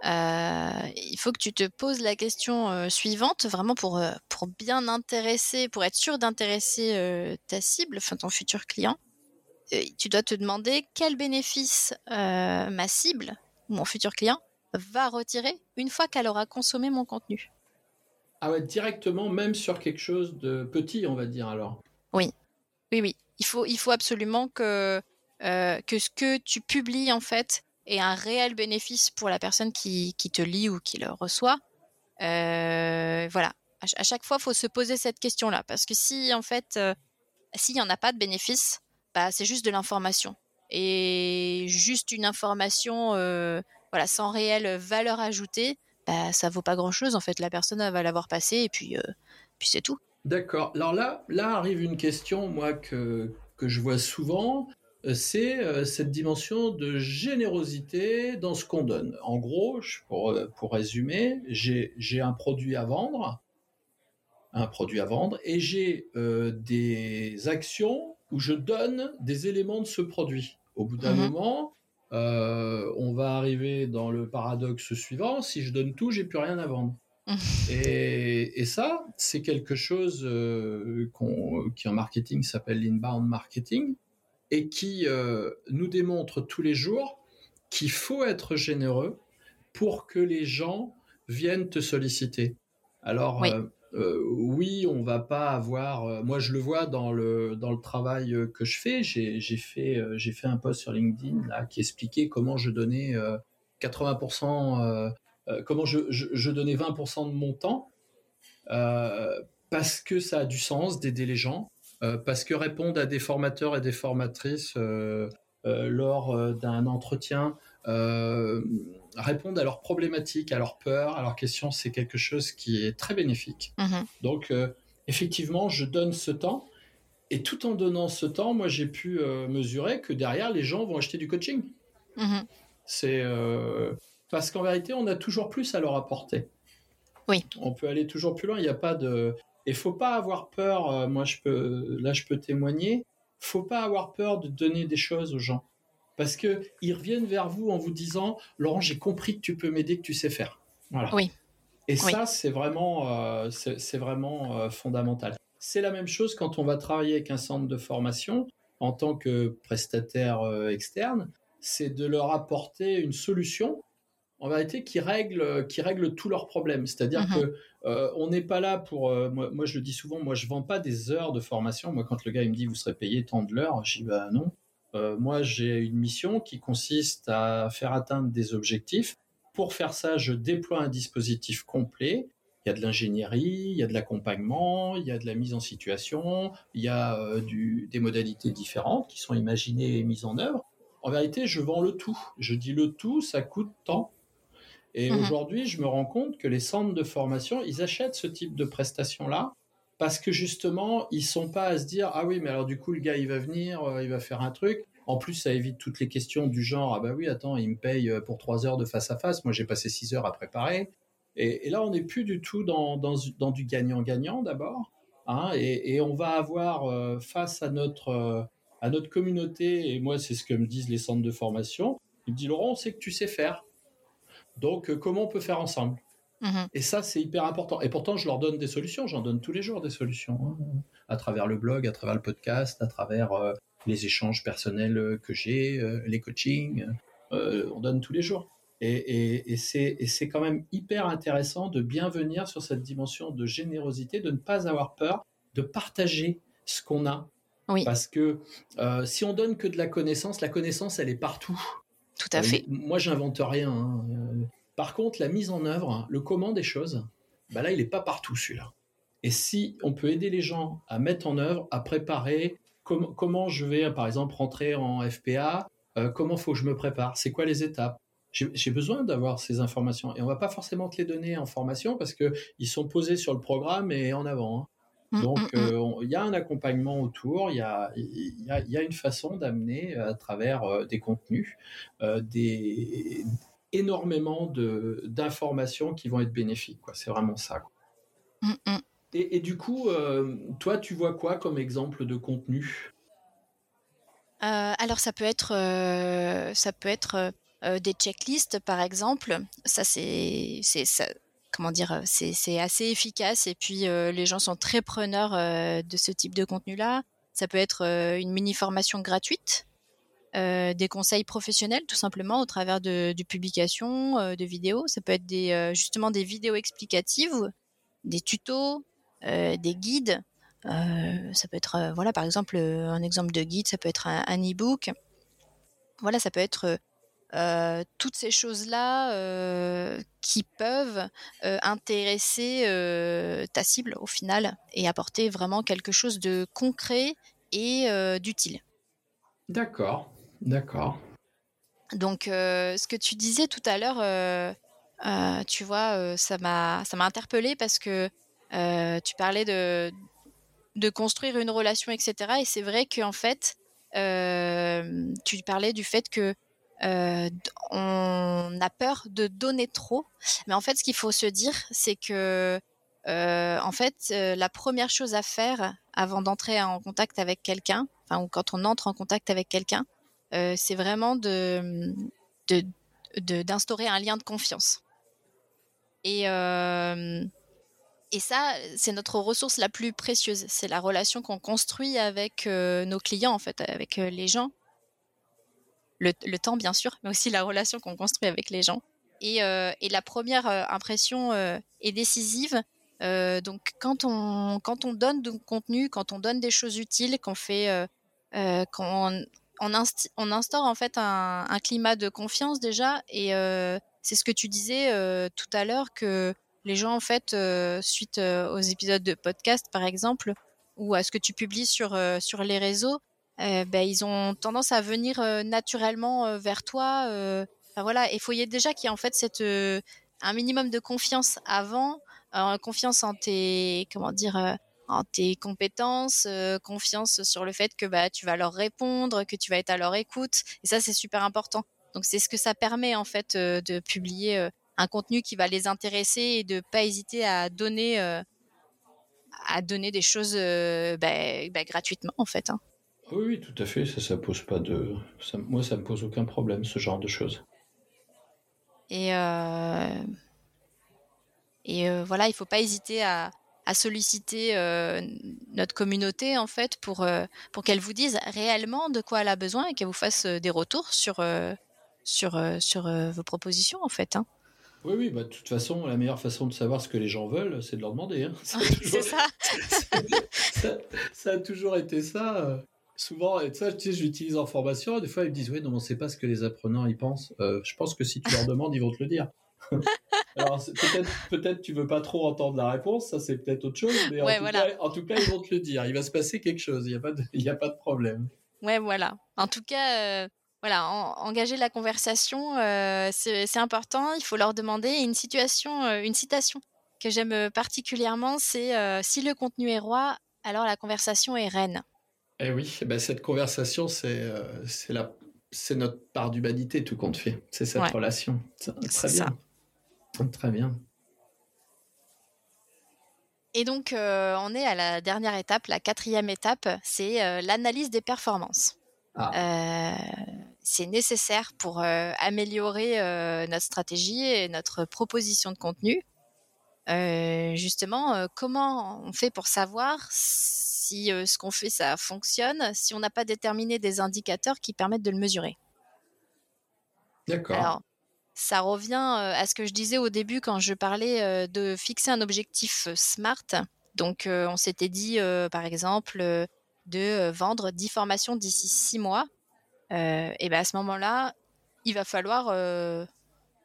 il faut que tu te poses la question suivante, vraiment pour, pour bien intéresser, pour être sûr d'intéresser ta cible, enfin ton futur client. tu dois te demander quel bénéfice ma cible, mon futur client, va retirer une fois qu'elle aura consommé mon contenu. Ah ouais, directement, même sur quelque chose de petit, on va dire alors. Oui, oui, oui. Il faut, il faut absolument que, euh, que ce que tu publies, en fait, ait un réel bénéfice pour la personne qui, qui te lit ou qui le reçoit. Euh, voilà. À, chaque fois, il faut se poser cette question-là. Parce que si, en fait, euh, s'il n'y en a pas de bénéfice, bah, c'est juste de l'information. Et juste une information voilà, sans réelle valeur ajoutée, bah, ça vaut pas grand chose en fait. La personne va l'avoir passé et puis, euh, puis c'est tout. D'accord. Alors là, là arrive une question, moi, que, que je vois souvent, euh, c'est euh, cette dimension de générosité dans ce qu'on donne. En gros, pour, pour résumer, j'ai un produit à vendre, un produit à vendre, et j'ai des actions où je donne des éléments de ce produit. Au bout d'un mmh moment, euh, on va arriver dans le paradoxe suivant, si je donne tout, j'ai plus rien à vendre. [laughs] et, ça, c'est quelque chose euh, qui en marketing s'appelle l'inbound marketing et qui euh, nous démontre tous les jours qu'il faut être généreux pour que les gens viennent te solliciter. Alors, euh, oui, on va pas avoir. Euh, moi, je le vois dans le dans le travail euh, que je fais. J'ai fait j'ai fait un post sur LinkedIn là qui expliquait comment je donnais 80%, comment je, je, donnais 20% de mon temps parce que ça a du sens d'aider les gens, parce que répondre à des formateurs et des formatrices lors d'un entretien répondre à leurs problématiques, à leurs peurs, à leurs questions, c'est quelque chose qui est très bénéfique. Mhm. Donc, euh, effectivement, je donne ce temps Et tout en donnant ce temps, moi, j'ai pu mesurer que derrière, les gens vont acheter du coaching. Mmh C'est parce qu'en vérité, on a toujours plus à leur apporter. Oui. On peut aller toujours plus loin. Il n'y a pas de. Et faut pas avoir peur. moi, je peux. Là, je peux témoigner. Faut pas avoir peur de donner des choses aux gens parce que ils reviennent vers vous en vous disant Laurent, j'ai compris que tu peux m'aider, que tu sais faire. Voilà. Oui. Et ça, c'est vraiment, euh, c'est vraiment euh, fondamental. C'est la même chose quand on va travailler avec un centre de formation en tant que prestataire euh, externe, c'est de leur apporter une solution en vérité qui règle qui règle tous leurs problèmes. C'est-à-dire qu'on mm-hmm. que on n'est pas là pour moi, moi, je le dis souvent, moi je vends pas des heures de formation. Moi quand le gars il me dit vous serez payé tant de l'heure, je dis bah non. Euh, moi, j'ai une mission qui consiste à faire atteindre des objectifs. Pour faire ça, je déploie un dispositif complet. Il y a de l'ingénierie, il y a de l'accompagnement, il y a de la mise en situation, il y a euh, des modalités différentes qui sont imaginées et mises en œuvre. En vérité, je vends le tout. Je dis le tout, ça coûte tant. Et mmh aujourd'hui, je me rends compte que les centres de formation, ils achètent ce type de prestations-là parce que justement, ils sont pas à se dire ah oui, mais alors du coup le gars il va venir, euh, il va faire un truc. En plus, ça évite toutes les questions du genre ah bah oui, attends, il me paye euh, pour trois heures de face à face. Moi, j'ai passé six heures à préparer. Et, là, on n'est plus du tout dans, dans, du gagnant-gagnant d'abord. Hein, et, on va avoir euh, face à notre, à notre communauté, et moi, c'est ce que me disent les centres de formation, il me dit Laurent, on sait que tu sais faire. Donc, comment on peut faire ensemble? Mmh et ça, c'est hyper important. Et pourtant, je leur donne des solutions. J'en donne tous les jours des solutions. Hein. à travers le blog, à travers le podcast, à travers euh, les échanges personnels euh, que j'ai, euh, les coachings. on donne tous les jours. Et, et c'est quand même hyper intéressant de bien venir sur cette dimension de générosité, de ne pas avoir peur de partager ce qu'on a. Oui. Parce que si on donne que de la connaissance, la connaissance, elle est partout. Tout à fait. moi, j'invente rien. Hein. Par contre, la mise en œuvre, le comment des choses, bah là, il n'est pas partout celui-là. Et si on peut aider les gens à mettre en œuvre, à préparer comment je vais, par exemple, rentrer en FPA, euh, comment faut que je me prépare, c'est quoi les étapes? J'ai besoin d'avoir ces informations et on va pas forcément te les donner en formation parce que ils sont posés sur le programme et en avant. Hein. Mmh, Donc, mmh, mmh. Euh, il y a un accompagnement autour, il y a, y a, une façon d'amener à travers euh, des contenus, des, énormément d'informations qui vont être bénéfiques. C'est vraiment ça. Mm, mm. Et, du coup, euh, toi, tu vois quoi comme exemple de contenu? Euh, Alors, ça peut être, euh, ça peut être des checklists, par exemple. Ça, c'est, comment dire, c'est assez efficace. Et puis, les gens sont très preneurs de ce type de contenu-là. Ça peut être une mini formation gratuite euh, des conseils professionnels tout simplement au travers de, publications, euh, de vidéos. Ça peut être des, euh, justement des vidéos explicatives, des tutos, des guides. ça peut être, voilà, par exemple, un exemple de guide, ça peut être un, e-book. Voilà, ça peut être toutes ces choses-là qui peuvent intéresser ta cible au final et apporter vraiment quelque chose de concret et d'utile. D'accord. D'accord. Donc, euh, ce que tu disais tout à l'heure, euh, euh, tu vois, ça m'a ça m'a interpellé parce que tu parlais de de construire une relation, etc. Et c'est vrai qu'en fait, tu parlais du fait que on a peur de donner trop, mais en fait, ce qu'il faut se dire, c'est que en fait, la première chose à faire avant d'entrer en contact avec quelqu'un, enfin, ou quand on entre en contact avec quelqu'un, euh, c'est vraiment de, d'instaurer un lien de confiance. Et, euh, et ça, c'est notre ressource la plus précieuse. C'est la relation qu'on construit avec euh, nos clients, en fait, avec les gens. Le, temps, bien sûr, mais aussi la relation qu'on construit avec les gens. Et, et la première impression est décisive. donc, quand on, quand on donne du contenu, quand on donne des choses utiles, qu'on fait, qu'on on, instaure en fait un, climat de confiance déjà et euh, c'est ce que tu disais euh, tout à l'heure que les gens en fait euh, suite aux épisodes de podcast par exemple ou à ce que tu publies sur sur les réseaux ben, ils ont tendance à venir naturellement vers toi enfin, voilà. Il faut y déjà qu'il y ait en fait cette un minimum de confiance avant confiance en tes comment dire en tes compétences, confiance sur le fait que bah, tu vas leur répondre, que tu vas être à leur écoute. Et ça, c'est super important. Donc, c'est ce que ça permet en fait de publier un contenu qui va les intéresser et de pas hésiter à donner, à donner des choses bah, bah, gratuitement en fait. Hein. Oui, oui, tout à fait. Ça, ça pose pas de. moi, ça me pose aucun problème, ce genre de choses. Et, et voilà, il faut pas hésiter à, à solliciter notre communauté en fait pour, pour qu'elle vous dise réellement de quoi elle a besoin et qu'elle vous fasse des retours sur, sur, sur vos propositions en fait. Hein. Oui, oui, bah, de toute façon, la meilleure façon de savoir ce que les gens veulent, c'est de leur demander. Hein. [laughs] C'est [laughs] ça. ça. a toujours été ça. Souvent, et ça, tu sais, j'utilise en formation. Des fois, ils me disent Oui, non, on ne sait pas ce que les apprenants ils pensent. je pense que si tu leur demandes, ils vont te le dire. [laughs] Alors peut-être peut-être tu veux pas trop entendre la réponse, ça c'est peut-être autre chose, mais en, tout cas, ils vont te le dire. Il va se passer quelque chose, il n'y a pas de il a pas de problème. Ouais voilà. En tout cas euh, voilà, engager la conversation euh, c'est important. Il faut leur demander une situation euh, une citation que j'aime particulièrement, c'est si le contenu est roi, alors la conversation est reine. Eh oui, eh ben cette conversation c'est c'est la c'est notre part d'humanité tout compte fait. C'est cette relation. Très bien. Très bien. Et donc, euh, on est à la dernière étape, la quatrième étape, c'est euh, l'analyse des performances. Ah. Euh, c'est nécessaire pour améliorer notre stratégie et notre proposition de contenu. justement, comment on fait pour savoir si ce qu'on fait, ça fonctionne, si on n'a pas déterminé des indicateurs qui permettent de le mesurer? D'accord ça revient à ce que je disais au début quand je parlais de fixer un objectif SMART. Donc, on s'était dit, par exemple, de vendre 10 formations d'ici 6 mois. et ben à ce moment-là, il va falloir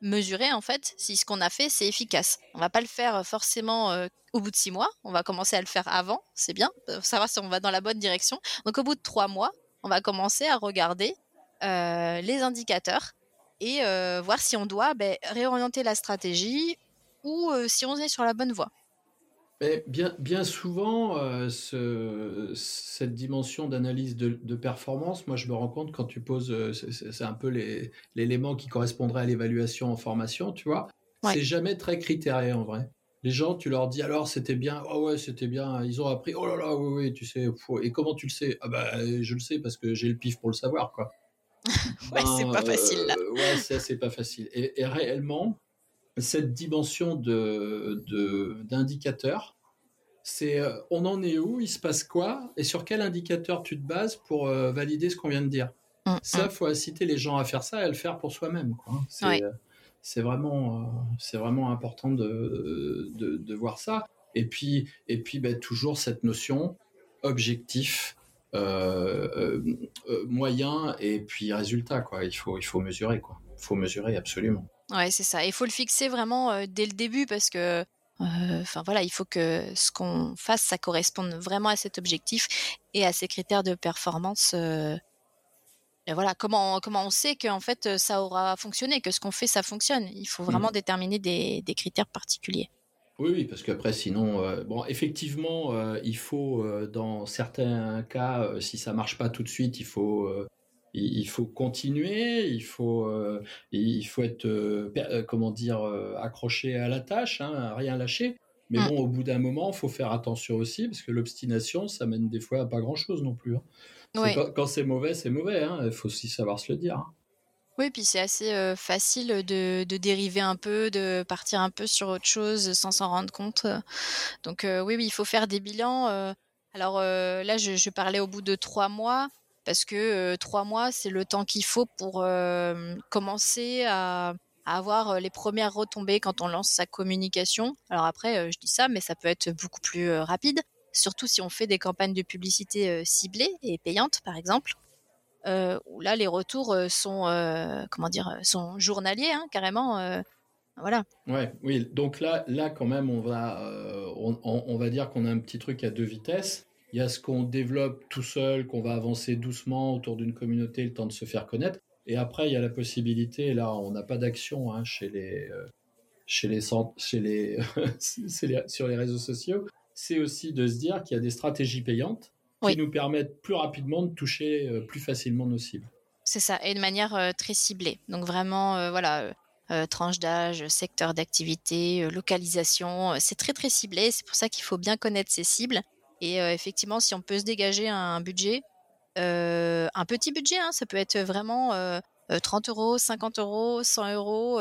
mesurer en fait si ce qu'on a fait c'est efficace. On va pas le faire forcément au bout de 6 mois. On va commencer à le faire avant, c'est bien, pour savoir si on va dans la bonne direction. Donc, au bout de 3 mois, on va commencer à regarder les indicateurs et euh, voir si on doit ben, réorienter la stratégie ou euh, si on est sur la bonne voie. Mais bien, bien souvent, euh, cette dimension d'analyse de, performance, moi je me rends compte quand tu poses, c'est un peu l'élément qui correspondrait à l'évaluation en formation, tu vois, c'est jamais très critérié en vrai. Les gens, tu leur dis alors c'était bien, oh ouais c'était bien, ils ont appris, oh là là, oui oui, tu sais, et comment tu le sais? Ah bah je le sais parce que j'ai le pif pour le savoir quoi. [laughs] ouais, c'est pas facile là. Euh, c'est pas facile. Et, réellement, cette dimension de d'indicateur, c'est euh, on en est où, il se passe quoi, et sur quel indicateur tu te bases pour euh, valider ce qu'on vient de dire? Mmh, ça, mmh. faut inciter les gens à faire ça et à le faire pour soi-même. C'est vraiment, c'est vraiment important de, de, de, voir ça. Et puis, et puis ben, toujours cette notion objectif, euh, euh, euh, moyen et puis résultat quoi. Il faut il faut mesurer quoi. Il faut mesurer absolument. Ouais, c'est ça. Il faut le fixer vraiment dès le début parce que enfin voilà, il faut que ce qu'on fasse, ça corresponde vraiment à cet objectif et à ces critères de performance. et voilà, comment comment on sait qu'en fait ça aura fonctionné, que ce qu'on fait ça fonctionne? Il faut vraiment mmh. déterminer des, des critères particuliers. Oui, parce qu'après, sinon, euh, bon, effectivement, euh, il faut, euh, dans certains cas, si ça marche pas tout de suite, il faut, il, faut continuer, il faut, il faut être, comment dire, accroché à la tâche, hein, rien lâcher. Mais mmh. bon, au bout d'un moment, il faut faire attention aussi, parce que l'obstination, ça mène des fois à pas grand-chose non plus. Hein. Quand, c'est mauvais, c'est mauvais. Hein, il faut aussi savoir se le dire. Oui, puis c'est assez facile de, dériver un peu, de partir un peu sur autre chose sans s'en rendre compte. Donc oui, oui, il faut faire des bilans. alors là, je, parlais au bout de trois mois parce que trois mois, c'est le temps qu'il faut pour commencer à, avoir les premières retombées quand on lance sa communication. Alors après, je dis ça, mais ça peut être beaucoup plus rapide, surtout si on fait des campagnes de publicité ciblées et payantes, par exemple. Euh, où là les retours euh, sont euh, comment dire sont journaliers hein, carrément voilà. Ouais oui donc là là quand même on va on, va dire qu'on a un petit truc à deux vitesses. Il y a ce qu'on développe tout seul qu'on va avancer doucement autour d'une communauté le temps de se faire connaître. Et après il y a la possibilité là on n'a pas d'action hein, chez les chez les chez [laughs] les sur les réseaux sociaux. C'est aussi de se dire qu'il y a des stratégies payantes qui nous permettent plus rapidement de toucher plus facilement nos cibles. C'est ça, et de manière très ciblée. Donc vraiment, voilà, tranche d'âge, secteur d'activité, localisation, c'est très très ciblé. C'est pour ça qu'il faut bien connaître ses cibles. Et effectivement, si on peut se dégager un budget, un petit budget, hein, ça peut être vraiment 30 euros, 50 euros, 100 euros.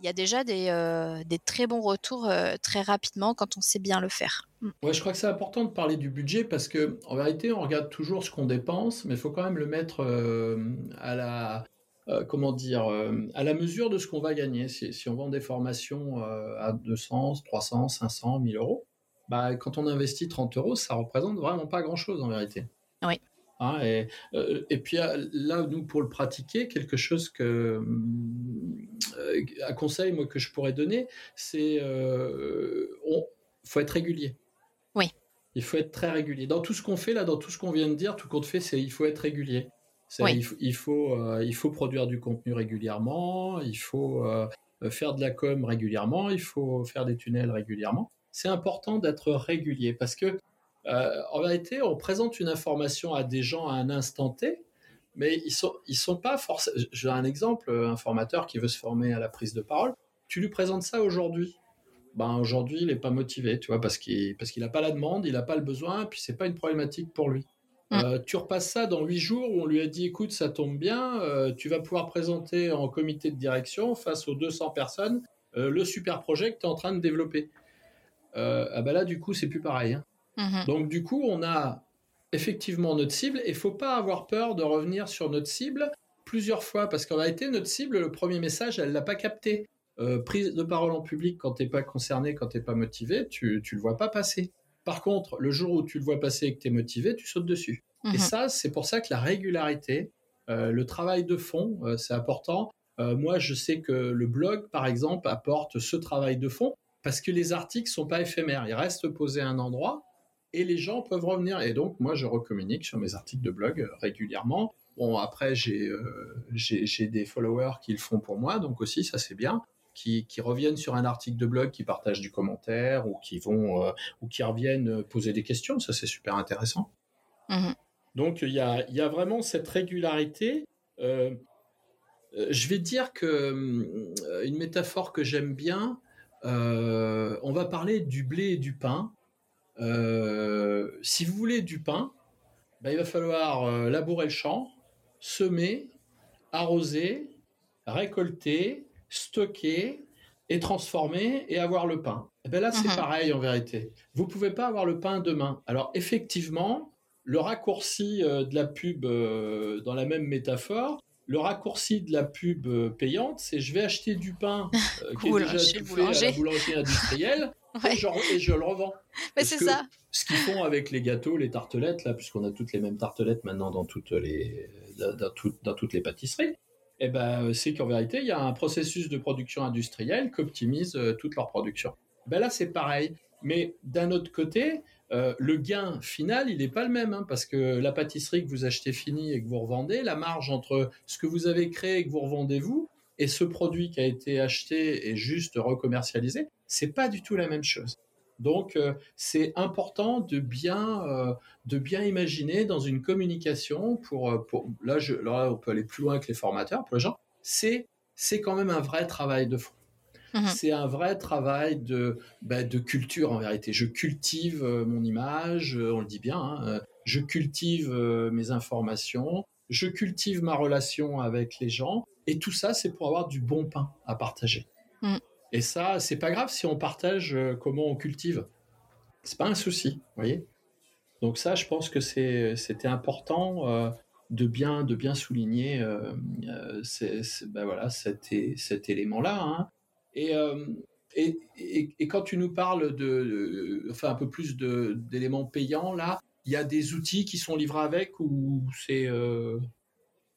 Il y a déjà des, des très bons retours très rapidement quand on sait bien le faire. Mmh. Ouais, je crois que c'est important de parler du budget parce que en vérité, on regarde toujours ce qu'on dépense, mais il faut quand même le mettre à la comment dire à la mesure de ce qu'on va gagner. Si, si, on vend des formations à 200, 300, 500, 1000 euros, bah, quand on investit 30 euros, ça représente vraiment pas grand-chose en vérité. Oui. Hein, et, euh, et, puis là, nous, pour le pratiquer, quelque chose que, euh, un conseil moi, que je pourrais donner, c'est euh, faut être régulier. Oui. Il faut être très régulier. Dans tout ce qu'on fait, là, dans tout ce qu'on vient de dire, tout compte fait, c'est il faut être régulier. Oui. Il, faut, il, faut, euh, il faut produire du contenu régulièrement, il faut faire de la com régulièrement, il faut faire des tunnels régulièrement c'est important d'être régulier parce que euh, en vérité, on présente une information à des gens à un instant T, mais ils sont ils sont pas forcément. J'ai un exemple, un formateur qui veut se former à la prise de parole. Tu lui présentes ça aujourd'hui? Ben aujourd'hui, il n'est pas motivé, tu vois, parce qu'il parce qu'il n'a pas la demande, il n'a pas le besoin, puis c'est pas une problématique pour lui. Mm. Euh, tu repasses ça dans huit jours où on lui a dit écoute, ça tombe bien, euh, tu vas pouvoir présenter en comité de direction face aux 200 personnes le super projet que tu es en train de développer. Euh, ah bah là, du coup, c'est plus pareil. Hein. Mhm. Donc, du coup, on a effectivement notre cible et il faut pas avoir peur de revenir sur notre cible plusieurs fois parce qu'en réalité, notre cible, le premier message, elle l'a pas capté. Euh, prise de parole en public quand t'es pas concerné, quand t'es pas motivé, tu, tu le vois pas passer. Par contre, le jour où tu le vois passer et que tu es motivé, tu sautes dessus. Et mhm. ça, c'est pour ça que la régularité, euh, le travail de fond, c'est important. moi, je sais que le blog, par exemple, apporte ce travail de fond parce que les articles sont pas éphémères, ils restent posés à un endroit et les gens peuvent revenir. Et donc, moi, je recommunique sur mes articles de blog euh, régulièrement. Bon, après, euh, j'ai des followers qui le font pour moi, donc aussi, ça c'est bien. Qui, qui, reviennent sur un article de blog, qui partagent du commentaire ou qui vont euh, ou qui reviennent poser des questions, ça c'est super intéressant. Mmh donc il y a, y a, vraiment cette régularité. je vais dire que une métaphore que j'aime bien, euh, on va parler du blé et du pain. Euh, si vous voulez du pain, ben, il va falloir euh, labourer le champ, semer, arroser, récolter, stocker et transformer et avoir le pain. Et eh ben là, c'est mhm. pareil en vérité. Vous pouvez pas avoir le pain demain. Alors effectivement, le raccourci de la pub dans la même métaphore, le raccourci de la pub euh, payante, c'est je vais acheter du pain euh, [laughs] qui est déjà tout fait à la boulangerie industrielle [laughs] et, je, le revends. Mais c'est ça. Ce qu'ils font avec les gâteaux, les tartelettes, là, puisqu'on a toutes les mêmes tartelettes maintenant dans toutes les, dans, toutes les pâtisseries, eh ben, c'est qu'en vérité, il y a un processus de production industrielle qui optimise euh, toute leur production. Ben là, c'est pareil. Mais d'un autre côté, euh, le gain final, il n'est pas le même, hein, parce que la pâtisserie que vous achetez finie et que vous revendez, la marge entre ce que vous avez créé et que vous revendez vous, et ce produit qui a été acheté et juste recommercialisé, c'est pas du tout la même chose. Donc, euh, c'est important de bien, euh, de bien imaginer dans une communication pour, pour là, on peut aller plus loin que les formateurs, pour les gens, c'est quand même un vrai travail de fond. Mmh c'est un vrai travail de, bah, de culture en vérité. Je cultive euh, mon image, euh, on le dit bien, hein, euh, je cultive mes informations, je cultive ma relation avec les gens, et tout ça, c'est pour avoir du bon pain à partager. Mmh. Et ça, c'est pas grave si on partage comment on cultive. C'est pas un souci, vous voyez. Donc ça, je pense que c'était important de bien de bien souligner ben voilà cet, cet élément-là. Hein. Euh, et, quand tu nous parles de, enfin un peu plus d'éléments payants là, il y a des outils qui sont livrés avec ou c'est euh,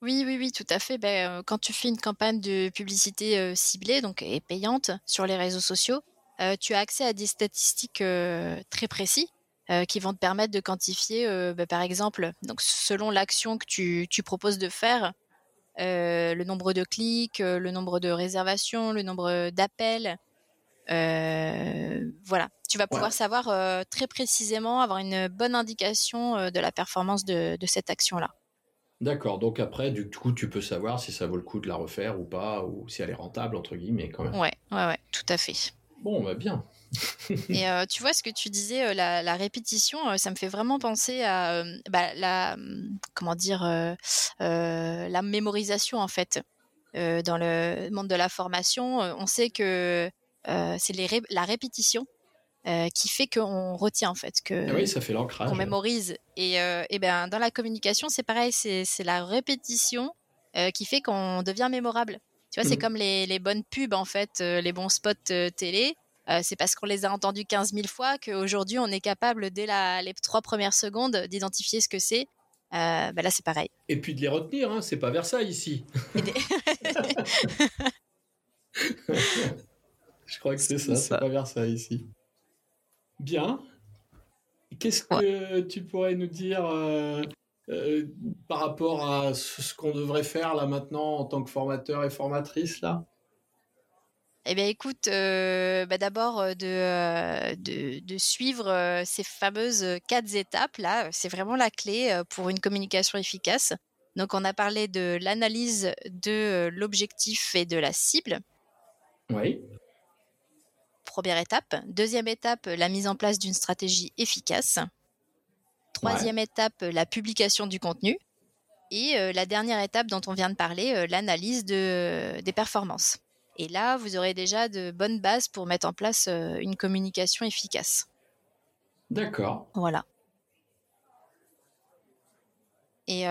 Oui, oui, oui, tout à fait. Ben, euh, quand tu fais une campagne de publicité ciblée, donc et payante sur les réseaux sociaux, tu as accès à des statistiques très précis qui vont te permettre de quantifier, ben, par exemple, donc selon l'action que tu, proposes de faire, euh, le nombre de clics, euh, le nombre de réservations, le nombre d'appels, voilà, tu vas pouvoir savoir très précisément, avoir une bonne indication de la performance de, cette action-là. D'accord, donc après, du coup, tu peux savoir si ça vaut le coup de la refaire ou pas, ou si elle est rentable, entre guillemets, quand même. Ouais, ouais, ouais, tout à fait. Bon, bah bien. Et tu vois, ce que tu disais, la, répétition, ça me fait vraiment penser à bah, la, mmh, comment dire, la mémorisation, en fait. dans le monde de la formation, on sait que c'est la répétition qui fait qu'on retient en fait que ah oui ça fait l'ancrage qu'on mémorise et, et ben dans la communication c'est pareil c'est la répétition qui fait qu'on devient mémorable tu vois c'est mmh. comme les, les, bonnes pubs en fait les bons spots télé c'est parce qu'on les a entendus 15 000 fois qu'aujourd'hui on est capable dès la, les trois premières secondes d'identifier ce que c'est. Bah là c'est pareil. Et puis de les retenir hein, c'est pas Versailles ici. [laughs] Je crois que c'est ça, c'est pas Versailles ici. Bien. Qu'est-ce que tu pourrais nous dire euh, euh, par rapport à ce, qu'on devrait faire là maintenant en tant que formateur et formatrice là? Eh bien, écoute, euh, bah, d'abord de, de, suivre ces fameuses quatre étapes là, c'est vraiment la clé pour une communication efficace. Donc, on a parlé de l'analyse de l'objectif et de la cible. Oui première étape. Deuxième étape, la mise en place d'une stratégie efficace. Troisième étape, la publication du contenu. Et euh, la dernière étape dont on vient de parler, euh, l'analyse de, des performances. Et là, vous aurez déjà de bonnes bases pour mettre en place euh, une communication efficace. D'accord. Voilà. Et,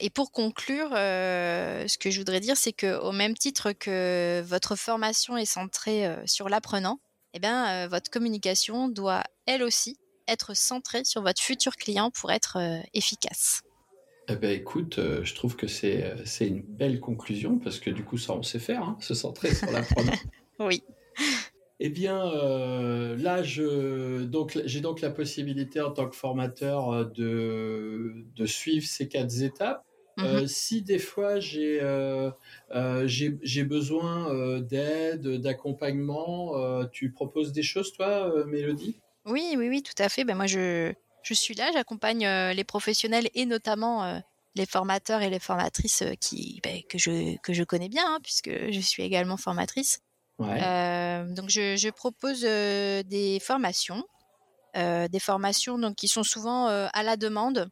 et, pour conclure, ce que je voudrais dire, c'est que au même titre que votre formation est centrée sur l'apprenant, eh bien, euh, votre communication doit, elle aussi, être centrée sur votre futur client pour être euh, efficace. Eh ben, écoute, euh, je trouve que c'est, c'est une belle conclusion parce que du coup, ça, on sait faire, hein, se centrer sur l'apprenant. [laughs] oui. Eh bien, là, je, donc, j'ai donc la possibilité en tant que formateur de, de suivre ces quatre étapes. Euh, mmh si des fois j'ai euh, euh, j'ai besoin d'aide, d'accompagnement, tu proposes des choses toi, Mélodie? Oui, oui, oui, tout à fait. Ben moi, je, je suis là, j'accompagne les professionnels et notamment les formateurs et les formatrices qui, ben, que, je, que je connais bien, hein, puisque je suis également formatrice. donc, je, je propose des formations, des formations donc, qui sont souvent à la demande.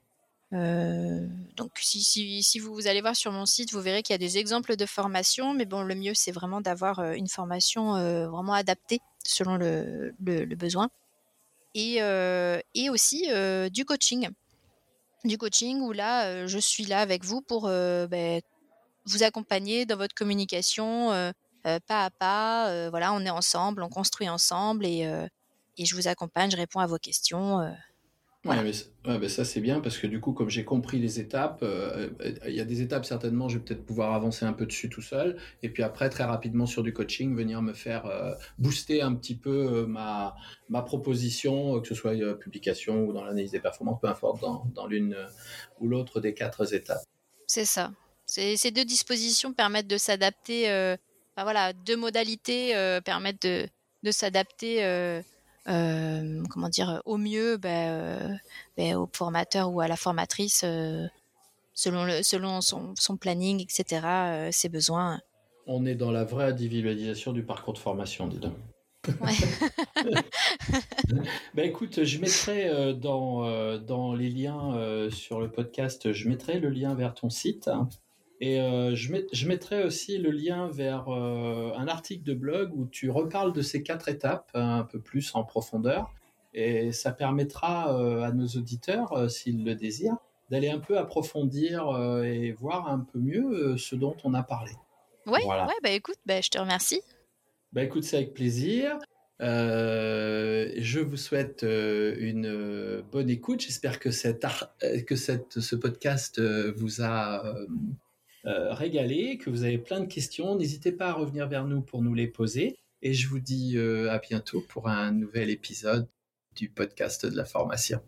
Euh, donc si, si, si, vous allez voir sur mon site, vous verrez qu'il y a des exemples de formation, mais bon, le mieux c'est vraiment d'avoir euh, une formation euh, vraiment adaptée selon le, le, besoin. Et, et aussi du coaching. Du coaching où là, je suis là avec vous pour ben, vous accompagner dans votre communication pas à pas. voilà, on est ensemble, on construit ensemble et, et je vous accompagne, je réponds à vos questions. Ouais, mais, ça c'est bien parce que du coup, comme j'ai compris les étapes, euh, il y a des étapes certainement, je vais peut-être pouvoir avancer un peu dessus tout seul, et puis après très rapidement sur du coaching, venir me faire euh, booster un petit peu euh, ma, ma proposition, que ce soit publication ou dans l'analyse des performances, peu importe, dans, dans l'une ou l'autre des quatre étapes. C'est ça. Ces deux dispositions permettent de s'adapter, voilà, deux modalités permettent de, de s'adapter euh, comment dire, au mieux ben, ben, au formateur ou à la formatrice euh, selon, le, selon son, son planning, etc., ses besoins. On est dans la vraie individualisation du parcours de formation, dis donc. Ouais. [laughs] ben écoute, je mettrai dans, dans les liens sur le podcast, je mettrai le lien vers ton site. Et euh, je, je, mettrai aussi le lien vers euh, un article de blog où tu reparles de ces quatre étapes un peu plus en profondeur. Et ça permettra euh, à nos auditeurs, s'ils le désirent, d'aller un peu approfondir et voir un peu mieux ce dont on a parlé. Oui, ouais, bah écoute, bah, je te remercie. Bah écoute, c'est avec plaisir. je vous souhaite une bonne écoute. J'espère que, cette, que cette, ce podcast vous a euh, régalé, que vous avez plein de questions. N'hésitez pas à revenir vers nous pour nous les poser. Et je vous dis euh, à bientôt pour un nouvel épisode du podcast de la formation.